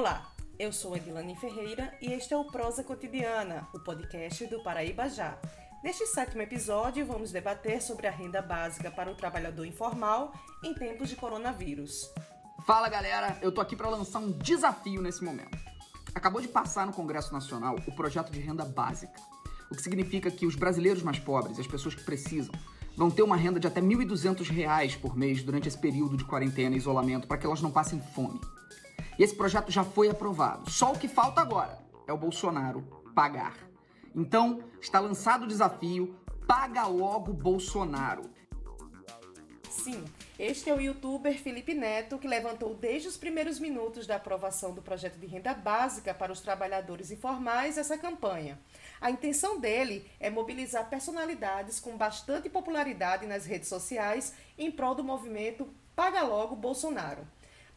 Olá, eu sou Edilane Ferreira e este é o Prosa Cotidiana, o podcast do Paraíba Já. Neste sétimo episódio, vamos debater sobre a renda básica para o trabalhador informal em tempos de coronavírus. Fala galera, eu tô aqui para lançar um desafio nesse momento. Acabou de passar no Congresso Nacional o projeto de renda básica, o que significa que os brasileiros mais pobres, as pessoas que precisam, vão ter uma renda de até R$ 1.200 por mês durante esse período de quarentena e isolamento para que elas não passem fome. E esse projeto já foi aprovado. Só o que falta agora é o Bolsonaro pagar. Então, está lançado o desafio: paga logo Bolsonaro. Sim, este é o youtuber Felipe Neto que levantou desde os primeiros minutos da aprovação do projeto de renda básica para os trabalhadores informais essa campanha. A intenção dele é mobilizar personalidades com bastante popularidade nas redes sociais em prol do movimento Paga Logo Bolsonaro.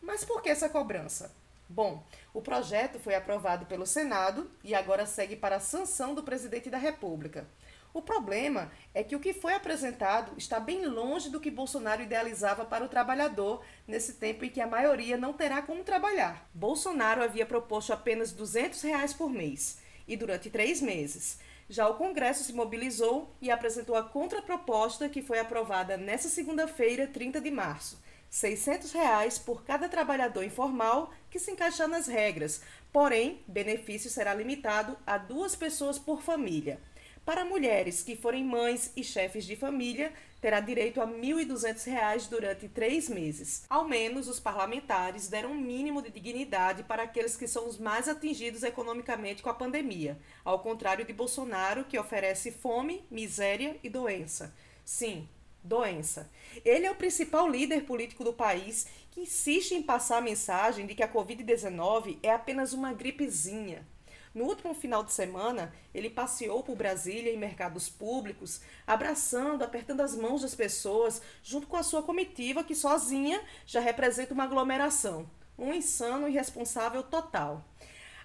Mas por que essa cobrança? Bom, o projeto foi aprovado pelo Senado e agora segue para a sanção do presidente da República. O problema é que o que foi apresentado está bem longe do que Bolsonaro idealizava para o trabalhador nesse tempo em que a maioria não terá como trabalhar. Bolsonaro havia proposto apenas 200 reais por mês e durante três meses. Já o Congresso se mobilizou e apresentou a contraproposta que foi aprovada nesta segunda-feira, 30 de março. 600 reais por cada trabalhador informal que se encaixar nas regras, porém, benefício será limitado a duas pessoas por família. Para mulheres que forem mães e chefes de família, terá direito a R$ 1.200 durante três meses. Ao menos os parlamentares deram um mínimo de dignidade para aqueles que são os mais atingidos economicamente com a pandemia, ao contrário de Bolsonaro, que oferece fome, miséria e doença. Sim, doença. Ele é o principal líder político do país que insiste em passar a mensagem de que a Covid-19 é apenas uma gripezinha. No último final de semana, ele passeou por Brasília em mercados públicos, abraçando, apertando as mãos das pessoas, junto com a sua comitiva, que sozinha já representa uma aglomeração. Um insano irresponsável total.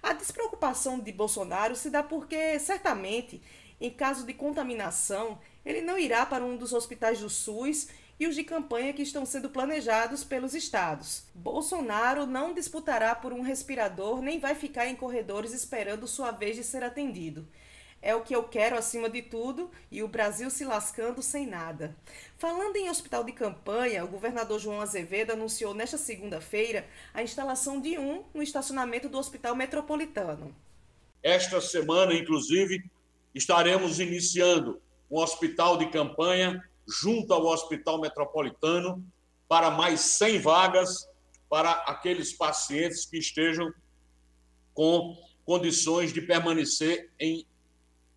A despreocupação de Bolsonaro se dá porque, certamente, em caso de contaminação, ele não irá para um dos hospitais do SUS e os de campanha que estão sendo planejados pelos estados. Bolsonaro não disputará por um respirador nem vai ficar em corredores esperando sua vez de ser atendido. É o que eu quero acima de tudo e o Brasil se lascando sem nada. Falando em hospital de campanha, o governador João Azevedo anunciou nesta segunda-feira a instalação de um no estacionamento do Hospital Metropolitano. Esta semana, inclusive, estaremos iniciando um hospital de campanha junto ao Hospital Metropolitano para mais 100 vagas para aqueles pacientes que estejam com condições de permanecer em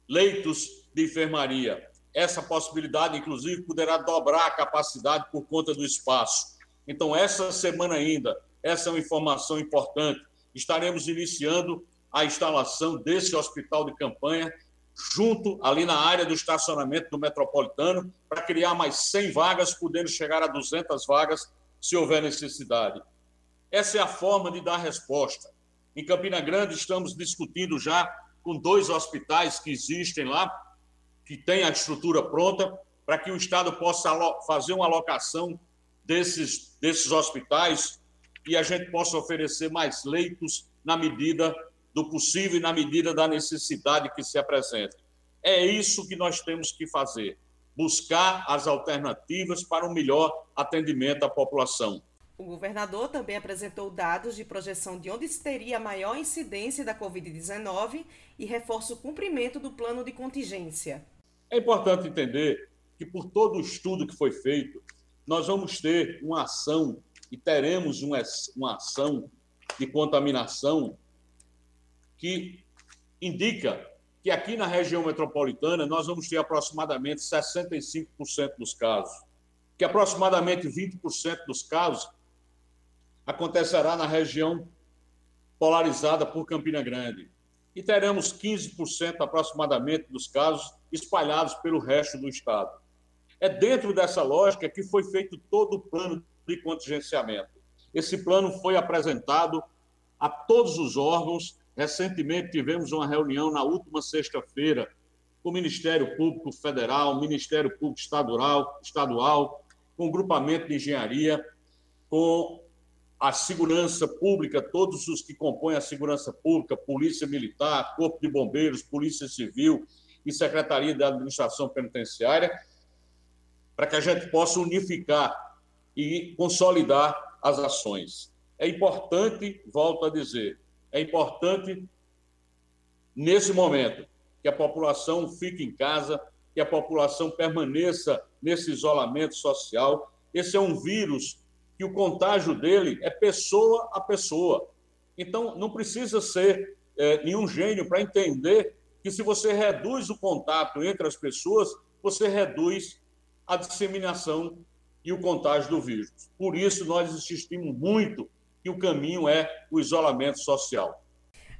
leitos de enfermaria. Essa possibilidade, inclusive, poderá dobrar a capacidade por conta do espaço. Então, essa semana ainda, essa é uma informação importante. Estaremos iniciando a instalação desse hospital de campanha junto ali na área do estacionamento do metropolitano, para criar mais 100 vagas, podendo chegar a 200 vagas se houver necessidade. Essa é a forma de dar resposta. Em Campina Grande, estamos discutindo já com dois hospitais que existem lá, que têm a estrutura pronta, para que o Estado possa fazer uma alocação desses, desses hospitais e a gente possa oferecer mais leitos na medida do possível e na medida da necessidade que se apresenta. É isso que nós temos que fazer: buscar as alternativas para um melhor atendimento à população. O governador também apresentou dados de projeção de onde teria maior incidência da Covid-19 e reforça o cumprimento do plano de contingência. É importante entender que, por todo o estudo que foi feito, nós vamos ter uma ação e teremos uma, uma ação de contaminação que indica que aqui na região metropolitana nós vamos ter aproximadamente 65% dos casos, que aproximadamente 20% dos casos acontecerá na região polarizada por Campina Grande. E teremos 15% aproximadamente dos casos espalhados pelo resto do estado. É dentro dessa lógica que foi feito todo o plano de contingenciamento. Esse plano foi apresentado a todos os órgãos Recentemente tivemos uma reunião na última sexta-feira com o Ministério Público Federal, Ministério Público Estadual, estadual com o grupamento de engenharia, com a segurança pública, todos os que compõem a segurança pública, Polícia Militar, Corpo de Bombeiros, Polícia Civil e Secretaria da Administração Penitenciária, para que a gente possa unificar e consolidar as ações. É importante, volto a dizer, é importante, nesse momento, que a população fique em casa, que a população permaneça nesse isolamento social. Esse é um vírus que o contágio dele é pessoa a pessoa. Então, não precisa ser é, nenhum gênio para entender que se você reduz o contato entre as pessoas, você reduz a disseminação e o contágio do vírus. Por isso, nós insistimos muito que o caminho é o isolamento social.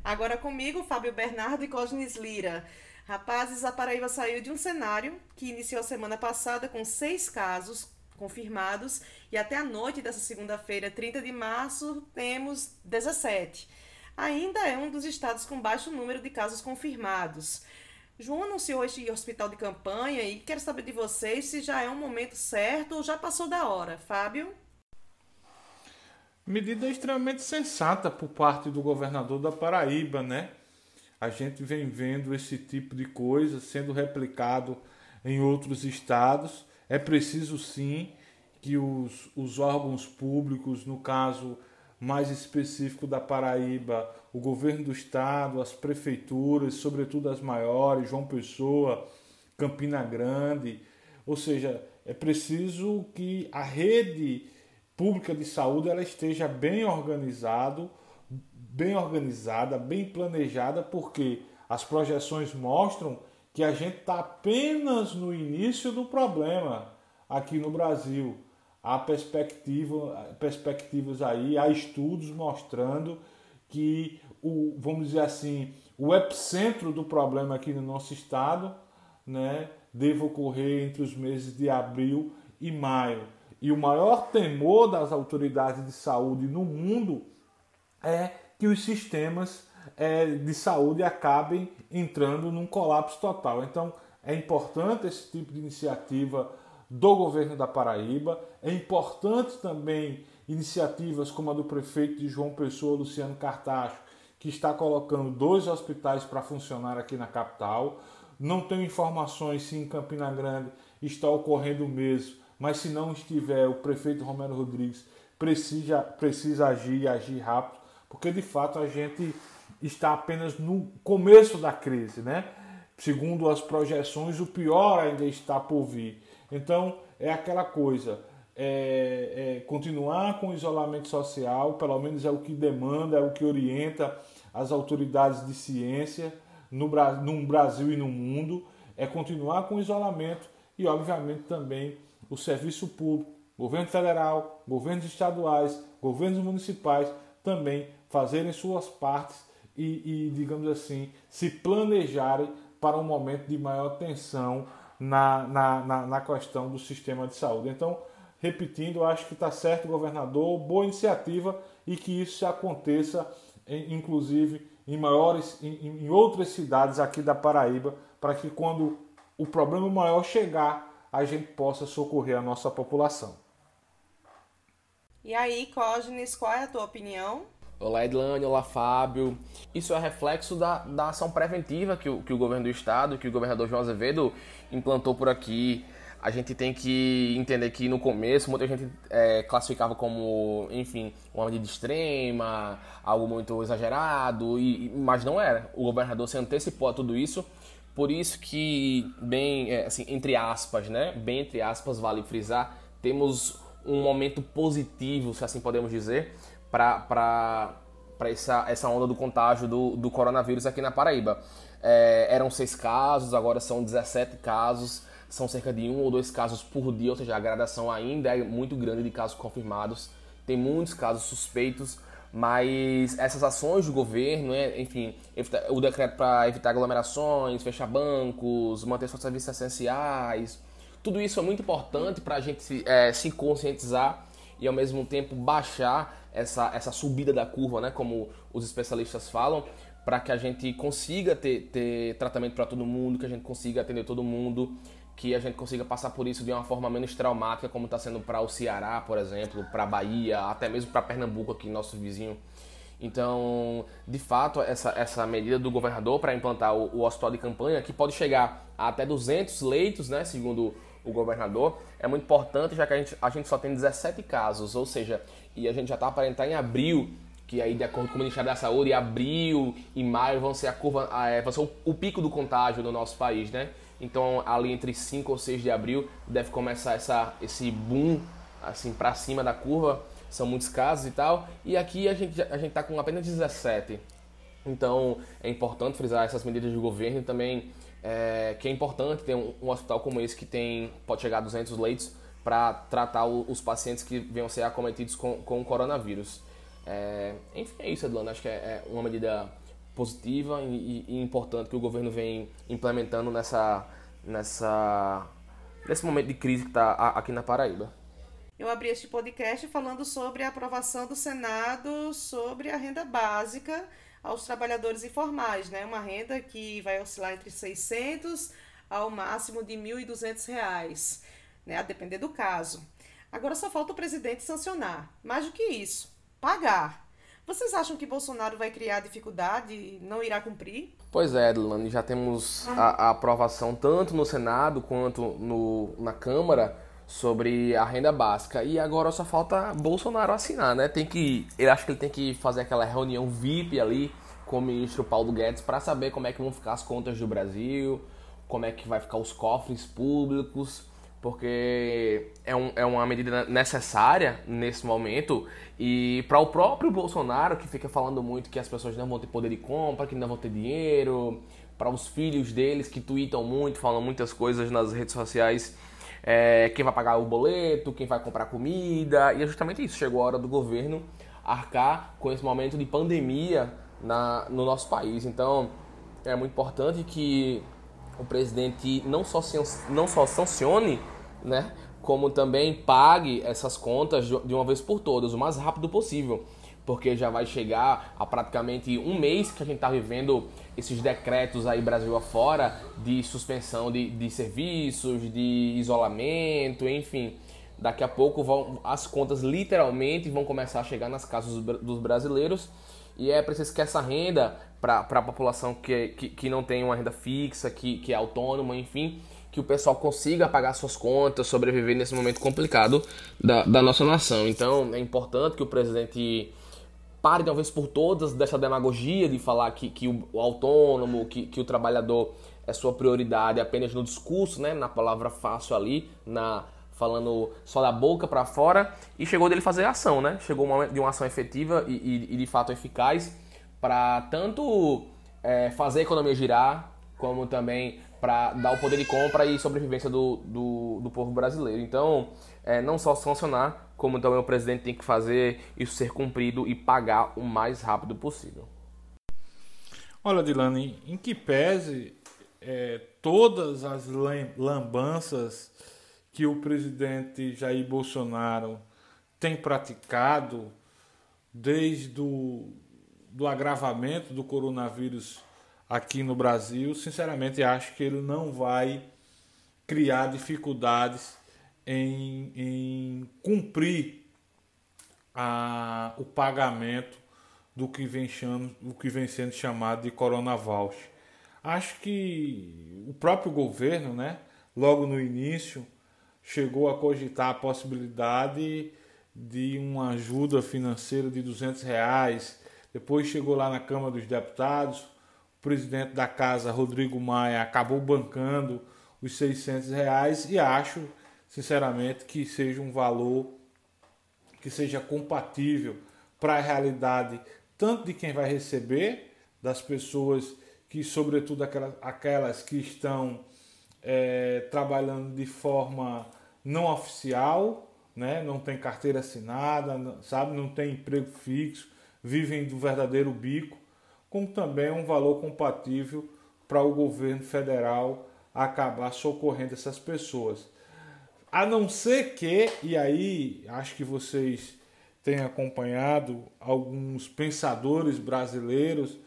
Agora comigo, Fábio Bernardo e Cosnes Lira. Rapazes, a Paraíba saiu de um cenário que iniciou a semana passada com seis casos confirmados e até a noite dessa segunda-feira, 30 de março, temos 17. Ainda é um dos estados com baixo número de casos confirmados. João anunciou este hospital de campanha e quero saber de vocês se já é um momento certo ou já passou da hora. Fábio? Medida extremamente sensata por parte do governador da Paraíba, né? A gente vem vendo esse tipo de coisa sendo replicado em outros estados é preciso sim que os, os órgãos públicos, no caso mais específico da Paraíba, o governo do estado, as prefeituras, sobretudo as maiores, João Pessoa, Campina Grande, ou seja, é preciso que a rede pública de saúde ela esteja bem organizado, bem organizada, bem planejada, porque as projeções mostram que a gente está apenas no início do problema aqui no Brasil. Há perspectiva, perspectivas aí, há estudos mostrando que o, vamos dizer assim, o epicentro do problema aqui no nosso estado, né, deve ocorrer entre os meses de abril e maio. E o maior temor das autoridades de saúde no mundo é que os sistemas é, de saúde acabem entrando num colapso total. Então é importante esse tipo de iniciativa do governo da Paraíba, é importante também iniciativas como a do prefeito de João Pessoa, Luciano Cartacho, que está colocando dois hospitais para funcionar aqui na capital. Não tenho informações se em Campina Grande está ocorrendo o mesmo, mas se não estiver, o prefeito Romero Rodrigues precisa, precisa agir e agir rápido, porque de fato a gente está apenas no começo da crise, né? Segundo as projeções, o pior ainda está por vir. Então, é aquela coisa, é, é continuar com o isolamento social, pelo menos é o que demanda, é o que orienta as autoridades de ciência no, no Brasil e no mundo, é continuar com o isolamento e, obviamente, também o serviço público, governo federal, governos estaduais, governos municipais também fazerem suas partes e, e, digamos assim, se planejarem para um momento de maior tensão na, na, na, na questão do sistema de saúde. Então, repetindo, acho que está certo, governador, boa iniciativa e que isso aconteça, inclusive, em maiores, em, em outras cidades aqui da Paraíba, para que quando o problema maior chegar, a gente possa socorrer a nossa população. E aí, Cógenes, qual é a tua opinião? Olá, Edlane, olá, Fábio. Isso é reflexo da, da ação preventiva que o, que o governo do estado, que o governador João Azevedo implantou por aqui. A gente tem que entender que no começo muita gente é, classificava como, enfim, uma medida extrema, algo muito exagerado, e, mas não era. O governador se antecipou a tudo isso, por isso que, bem, é, assim, entre aspas, né? Bem entre aspas, vale frisar, temos um momento positivo, se assim podemos dizer, para essa, essa onda do contágio do, do coronavírus aqui na Paraíba. É, eram seis casos, agora são 17 casos, são cerca de um ou dois casos por dia, ou seja, a gradação ainda é muito grande de casos confirmados. Tem muitos casos suspeitos, mas essas ações do governo, né, enfim, o decreto para evitar aglomerações, fechar bancos, manter seus serviços essenciais, tudo isso é muito importante para a gente se, é, se conscientizar e ao mesmo tempo baixar essa, essa subida da curva, né, como os especialistas falam, para que a gente consiga ter, ter tratamento para todo mundo, que a gente consiga atender todo mundo que a gente consiga passar por isso de uma forma menos traumática, como está sendo para o Ceará, por exemplo, para a Bahia, até mesmo para Pernambuco, aqui nosso vizinho. Então, de fato, essa, essa medida do governador para implantar o, o, hospital de campanha, que pode chegar a até 200 leitos, né, segundo o governador, é muito importante, já que a gente, a gente só tem 17 casos, ou seja, e a gente já está para entrar em abril, que aí, de acordo com o Ministério da Saúde, abril e maio vão ser a curva, é, vai ser o, o pico do contágio no nosso país, né? Então, ali entre 5 ou 6 de abril deve começar essa, esse boom assim para cima da curva são muitos casos e tal. E aqui a gente a gente está com apenas 17. Então é importante frisar essas medidas do governo e também é, que é importante ter um, um, hospital como esse que tem pode chegar a 200 leitos para tratar o, os pacientes que venham ser acometidos com, com o coronavírus. É, enfim, é isso, Edilano. Acho que é, é uma medida positiva e, e, importante que o governo vem implementando nessa, nessa, nesse momento de crise que está aqui na Paraíba eu abri este podcast falando sobre a aprovação do Senado sobre a renda básica aos trabalhadores informais, né? Uma renda que vai oscilar entre 600 ao máximo de R$ 1.200, né? A depender do caso. Agora só falta o presidente sancionar. Mais do que isso, pagar. Vocês acham que Bolsonaro vai criar dificuldade e não irá cumprir? Pois é, Edilane, já temos a, a aprovação tanto no Senado quanto no, na Câmara sobre a renda básica. E agora só falta Bolsonaro assinar, né? Tem que, ele acho que ele tem que fazer aquela reunião VIP ali com o ministro Paulo Guedes para saber como é que vão ficar as contas do Brasil, como é que vai ficar os cofres públicos, porque é, um, é uma medida necessária nesse momento e para o próprio Bolsonaro que fica falando muito que as pessoas não vão ter poder de compra, que não vão ter dinheiro, para os filhos deles que tweetam muito, falam muitas coisas nas redes sociais é, quem vai pagar o boleto, quem vai comprar comida, e é justamente isso. Chegou a hora do governo arcar com esse momento de pandemia na, no nosso país. Então, é muito importante que o presidente não só, não só sancione, né, como também pague essas contas de uma vez por todas, o mais rápido possível. Porque já vai chegar a praticamente um mês que a gente está vivendo esses decretos aí Brasil afora de suspensão de, de serviços, de isolamento, enfim. Daqui a pouco vão, as contas literalmente vão começar a chegar nas casas dos brasileiros. E é preciso que essa renda para a população que, que, que, não tem uma renda fixa, que, que é autônoma, enfim, que o pessoal consiga pagar suas contas, sobreviver nesse momento complicado da, da nossa nação. Então é importante que o presidente pare de uma vez por todas dessa demagogia de falar que, que o, autônomo, que, que o trabalhador é sua prioridade apenas no discurso, né, na palavra fácil ali, na falando só da boca para fora e chegou dele fazer ação, né? Chegou de uma ação efetiva e, e, e de fato eficaz para tanto é, fazer a economia girar, como também para dar o poder de compra e sobrevivência do, do, do povo brasileiro. Então, é, não só sancionar, como também o presidente tem que fazer isso ser cumprido e pagar o mais rápido possível. Olha, Dilane, em que pese é, todas as lambanças que o presidente Jair Bolsonaro tem praticado desde o do agravamento do coronavírus aqui no Brasil, sinceramente acho que ele não vai criar dificuldades em, em cumprir a, o pagamento do que, vem chamo, o que vem sendo chamado de Corona. Acho que o próprio governo, né, logo no início, chegou a cogitar a possibilidade de uma ajuda financeira de 200 reais. Depois chegou lá na Câmara dos Deputados, presidente da casa, Rodrigo Maia, acabou bancando os 600 reais e acho sinceramente, que seja um valor que seja compatível para a realidade tanto de quem vai receber, das pessoas que, sobretudo aquelas, aquelas que estão é, trabalhando de forma não oficial, né? não tem carteira assinada, sabe, não tem emprego fixo, vivem do verdadeiro bico, como também um valor compatível para o governo federal acabar socorrendo essas pessoas. A não ser que, e aí acho que vocês têm acompanhado alguns pensadores brasileiros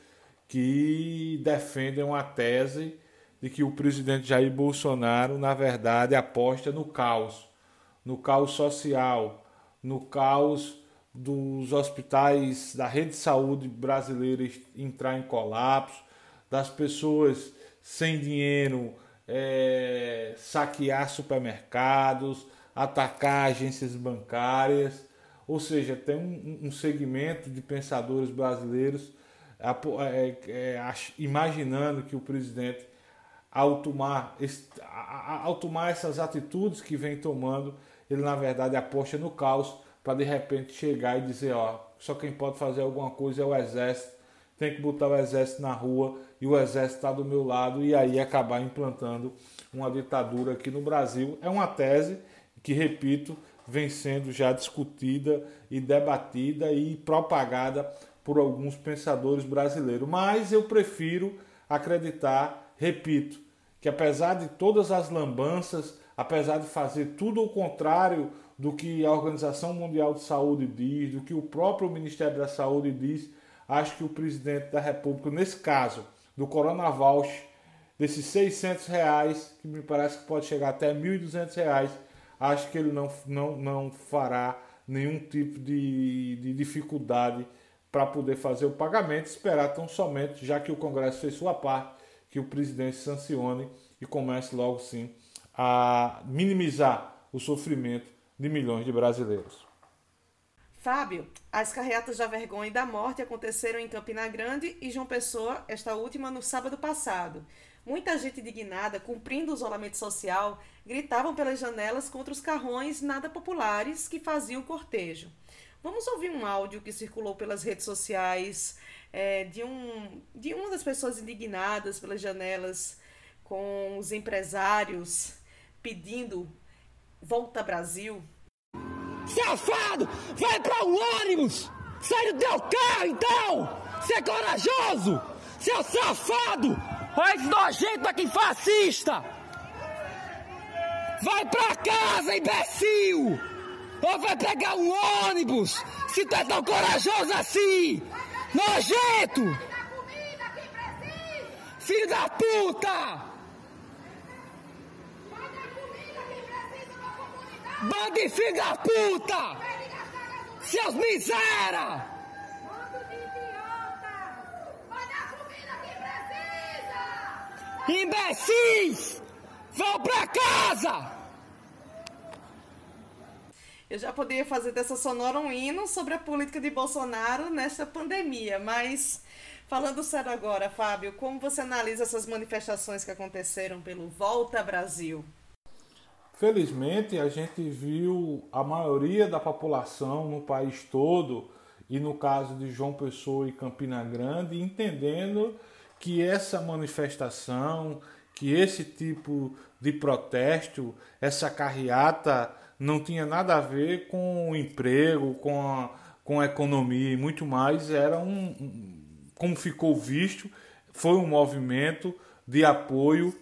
que defendem a tese de que o presidente Jair Bolsonaro, na verdade, aposta no caos, no caos social, no caos dos hospitais da rede de saúde brasileira entrar em colapso, das pessoas sem dinheiro é, saquear supermercados, atacar agências bancárias, ou seja, tem um, um segmento de pensadores brasileiros é, é, imaginando que o presidente, ao tomar, ao tomar essas atitudes que vem tomando, ele na verdade aposta no caos para de repente chegar e dizer, ó, só quem pode fazer alguma coisa é o exército, tem que botar o exército na rua e o exército está do meu lado e aí acabar implantando uma ditadura aqui no Brasil. É uma tese que, repito, vem sendo já discutida e debatida e propagada por alguns pensadores brasileiros. Mas eu prefiro acreditar, repito, que apesar de todas as lambanças, apesar de fazer tudo o contrário do que a Organização Mundial de Saúde diz, do que o próprio Ministério da Saúde diz, acho que o presidente da República, nesse caso do Coronavac, desses 600 reais, que me parece que pode chegar até 1.200 reais, acho que ele não, não, não fará nenhum tipo de, de dificuldade para poder fazer o pagamento, esperar tão somente, já que o Congresso fez sua parte, que o presidente sancione e comece logo sim a minimizar o sofrimento de milhões de brasileiros. Fábio, as carreatas da vergonha e da morte aconteceram em Campina Grande e João Pessoa, esta última no sábado passado. Muita gente indignada, cumprindo o isolamento social, gritavam pelas janelas contra os carrões nada populares que faziam o cortejo. Vamos ouvir um áudio que circulou pelas redes sociais é, de, um, de uma das pessoas indignadas pelas janelas com os empresários pedindo volta Brasil. Safado! Vai para o ônibus! Sai do teu carro então! Você é corajoso! Seu safado! Olha esse nojento aqui fascista! Vai pra casa, imbecil! Ou vai pegar um ônibus! Se tu é tão corajoso assim! Nojento! Filho da puta! Bando de filho da puta! Seus miséria! Imbecis! Vão pra casa! Eu já poderia fazer dessa sonora um hino sobre a política de Bolsonaro nesta pandemia, mas falando sério agora, Fábio, como você analisa essas manifestações que aconteceram pelo Volta Brasil? Felizmente, a gente viu a maioria da população no país todo, e no caso de João Pessoa e Campina Grande, entendendo que essa manifestação, que esse tipo de protesto, essa carreata não tinha nada a ver com o emprego, com a, com a economia e muito mais, era um, como ficou visto, foi um movimento de apoio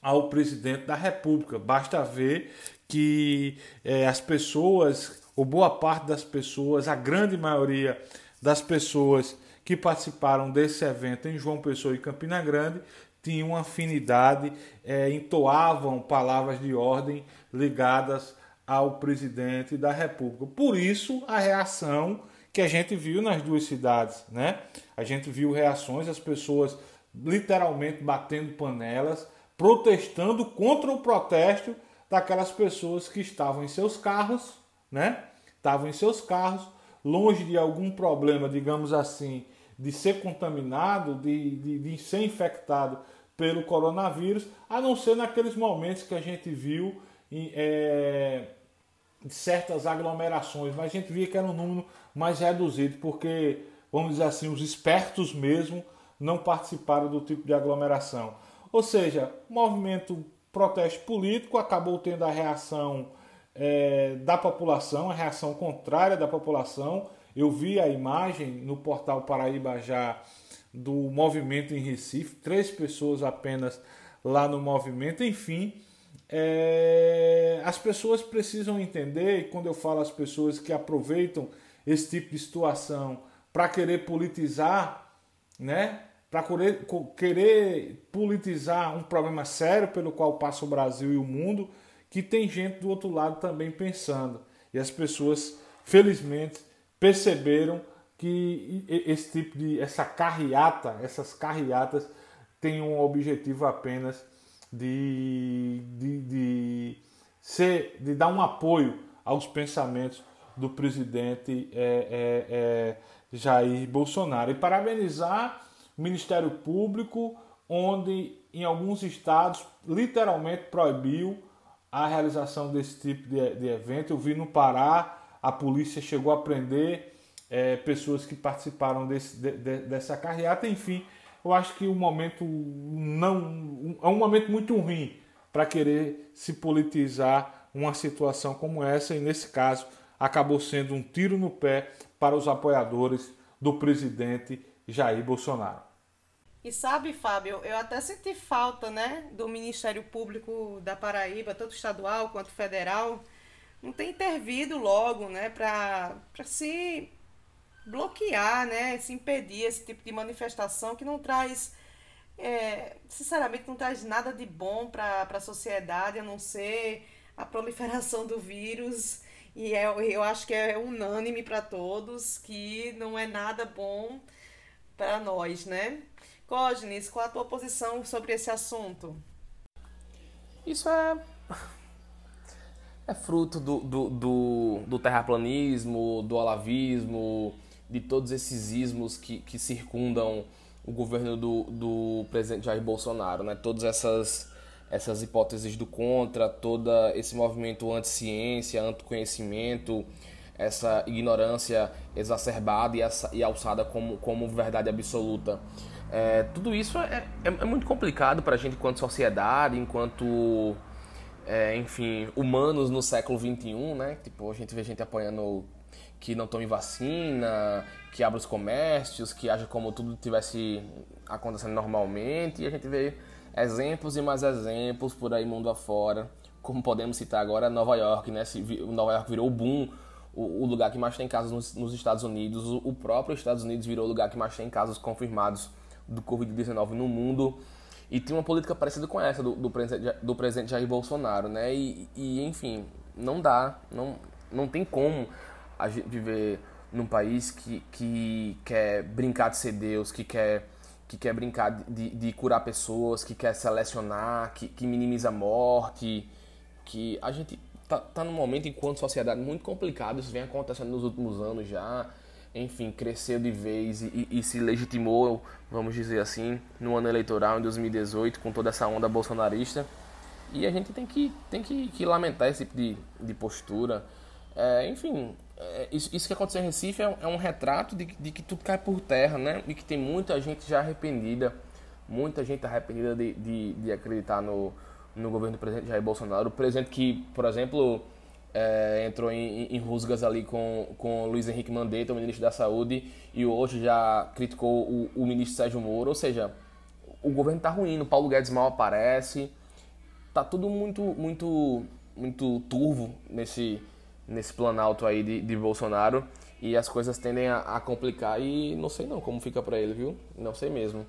ao presidente da República. Basta ver que é, as pessoas, ou boa parte das pessoas, a grande maioria das pessoas que participaram desse evento em João Pessoa e Campina Grande tinham afinidade, é, entoavam palavras de ordem ligadas ao presidente da República. Por isso, a reação que a gente viu nas duas cidades, né? A gente viu reações, as pessoas literalmente batendo panelas, protestando contra o protesto daquelas pessoas que estavam em seus carros, né? Estavam em seus carros, longe de algum problema, digamos assim, de ser contaminado, de, de, de ser infectado pelo coronavírus, a não ser naqueles momentos que a gente viu em, é, certas aglomerações, mas a gente via que era um número mais reduzido, porque, vamos dizer assim, os espertos mesmo não participaram do tipo de aglomeração. Ou seja, o movimento protesto político acabou tendo a reação é, da população, a reação contrária da população. Eu vi a imagem no portal Paraíba já do movimento em Recife, três pessoas apenas lá no movimento, enfim. É, as pessoas precisam entender, e quando eu falo as pessoas que aproveitam esse tipo de situação para querer politizar né, para querer, politizar um problema sério pelo qual passa o Brasil e o mundo, que tem gente do outro lado também pensando. E as pessoas, felizmente, perceberam que esse tipo de essa carreata, essas carreatas têm um objetivo apenas de, de, de ser, de dar um apoio aos pensamentos do presidente é, é, é, Jair Bolsonaro e parabenizar Ministério Público, onde em alguns estados literalmente proibiu a realização desse tipo de, de evento. Eu vi no Pará, a polícia chegou a prender é, pessoas que participaram desse, de, de, dessa carreata. Enfim, eu acho que o momento não é um momento muito ruim para querer se politizar uma situação como essa e nesse caso acabou sendo um tiro no pé para os apoiadores do presidente Jair Bolsonaro. E sabe, Fábio, eu até senti falta, né, do Ministério Público da Paraíba, tanto estadual quanto federal, não ter intervido logo, né, para se bloquear, né, se impedir esse tipo de manifestação que não traz, é, sinceramente, não traz nada de bom para a sociedade, a não ser a proliferação do vírus. E é, eu acho que é unânime para todos que não é nada bom para nós, né? Cógenes, qual a tua posição sobre esse assunto? Isso é. É fruto do, do, do, do terraplanismo, do alavismo, de todos esses ismos que, que circundam o governo do, do presidente Jair Bolsonaro, né? Todas essas, essas hipóteses do contra, todo esse movimento anti-ciência, anti-conhecimento, essa ignorância exacerbada e, e alçada como, como verdade absoluta. É, tudo isso é, é, é muito complicado para a gente enquanto sociedade, enquanto, é, enfim, humanos no século XXI, né? Tipo, a gente vê gente apoiando que não tome vacina, que abra os comércios, que haja como tudo tivesse acontecendo normalmente, e a gente vê exemplos e mais exemplos por aí mundo afora, como podemos citar agora Nova York, né? Nova York virou boom, o, lugar que mais tem casos nos Estados Unidos, o próprio Estados Unidos virou o lugar que mais tem casos confirmados do Covid-19 no mundo. E tem uma política parecida com essa do, do, presidente, do presidente Jair Bolsonaro, né? E, e, enfim, não dá, não, não tem como a gente viver num país que, que quer brincar de ser Deus, que quer, que quer brincar de, de curar pessoas, que quer selecionar, que, que minimiza a morte, que a gente tá, tá num momento enquanto sociedade muito complicado, isso vem acontecendo nos últimos anos já, enfim, cresceu de vez e, e, se legitimou, vamos dizer assim, no ano eleitoral em 2018, com toda essa onda bolsonarista. E a gente tem que, tem que, que lamentar esse tipo de, de postura. É, enfim, é, isso, isso, que aconteceu em Recife é, é um retrato de, de, que tudo cai por terra, né? E que tem muita gente já arrependida, muita gente arrependida de, de, de acreditar no, no governo do presidente Jair Bolsonaro. O presidente que, por exemplo, é, entrou em, em, rusgas ali com, com Luiz Henrique Mandetta, o ministro da Saúde, e hoje já criticou o, o ministro Sérgio Moro. Ou seja, o governo está ruim, o Paulo Guedes mal aparece, tá tudo muito, muito, muito turvo nesse, nesse planalto aí de, de Bolsonaro e as coisas tendem a, a complicar e não sei não como fica para ele, viu? Não sei mesmo.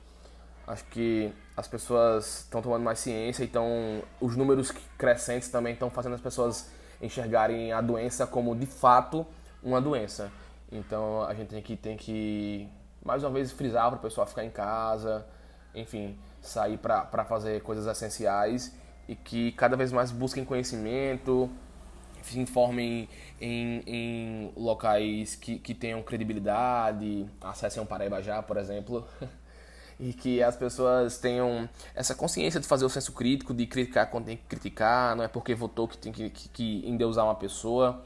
Acho que as pessoas estão tomando mais ciência, então os números crescentes também estão fazendo as pessoas enxergarem a doença como de fato uma doença. Então a gente tem que, tem que mais uma vez frisar para o pessoal ficar em casa, enfim, sair para fazer coisas essenciais e que cada vez mais busquem conhecimento, se informem em, em locais que, que tenham credibilidade, acessem o Paraíba já, por exemplo. e que as pessoas tenham essa consciência de fazer o senso crítico, de criticar quando tem que criticar, não é porque votou que tem que, que, que endeusar uma pessoa.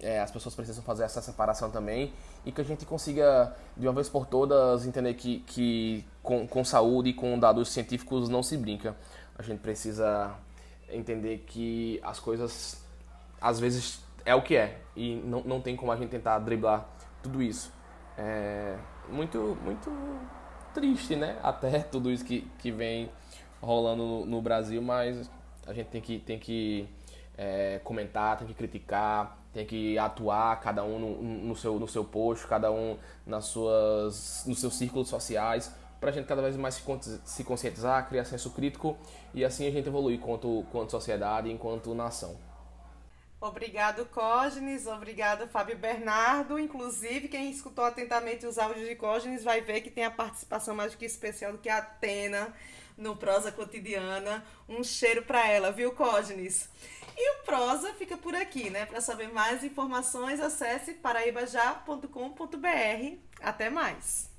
É, as pessoas precisam fazer essa separação também e que a gente consiga, de uma vez por todas, entender que, que com, com saúde e com dados científicos não se brinca. A gente precisa entender que as coisas, às vezes, é o que é e não, não tem como a gente tentar driblar tudo isso. É muito, muito triste, né? Até tudo isso que, que vem rolando no, no Brasil, mas a gente tem que, tem que é, comentar, tem que criticar, tem que atuar, cada um no, no, seu, no seu posto, cada um nas suas, nos seus círculos sociais, para a gente cada vez mais se conscientizar, criar senso crítico e assim a gente evoluir quanto, quanto sociedade, enquanto nação. Obrigado, Cógenes. Obrigado, Fábio Bernardo. Inclusive, quem escutou atentamente os áudios de Cógenes vai ver que tem a participação mais do que especial do que a Atena no Prosa Cotidiana. Um cheiro para ela, viu, Cógenes? E o Prosa fica por aqui, né? Para saber mais informações, acesse paraibajá.com.br. Até mais!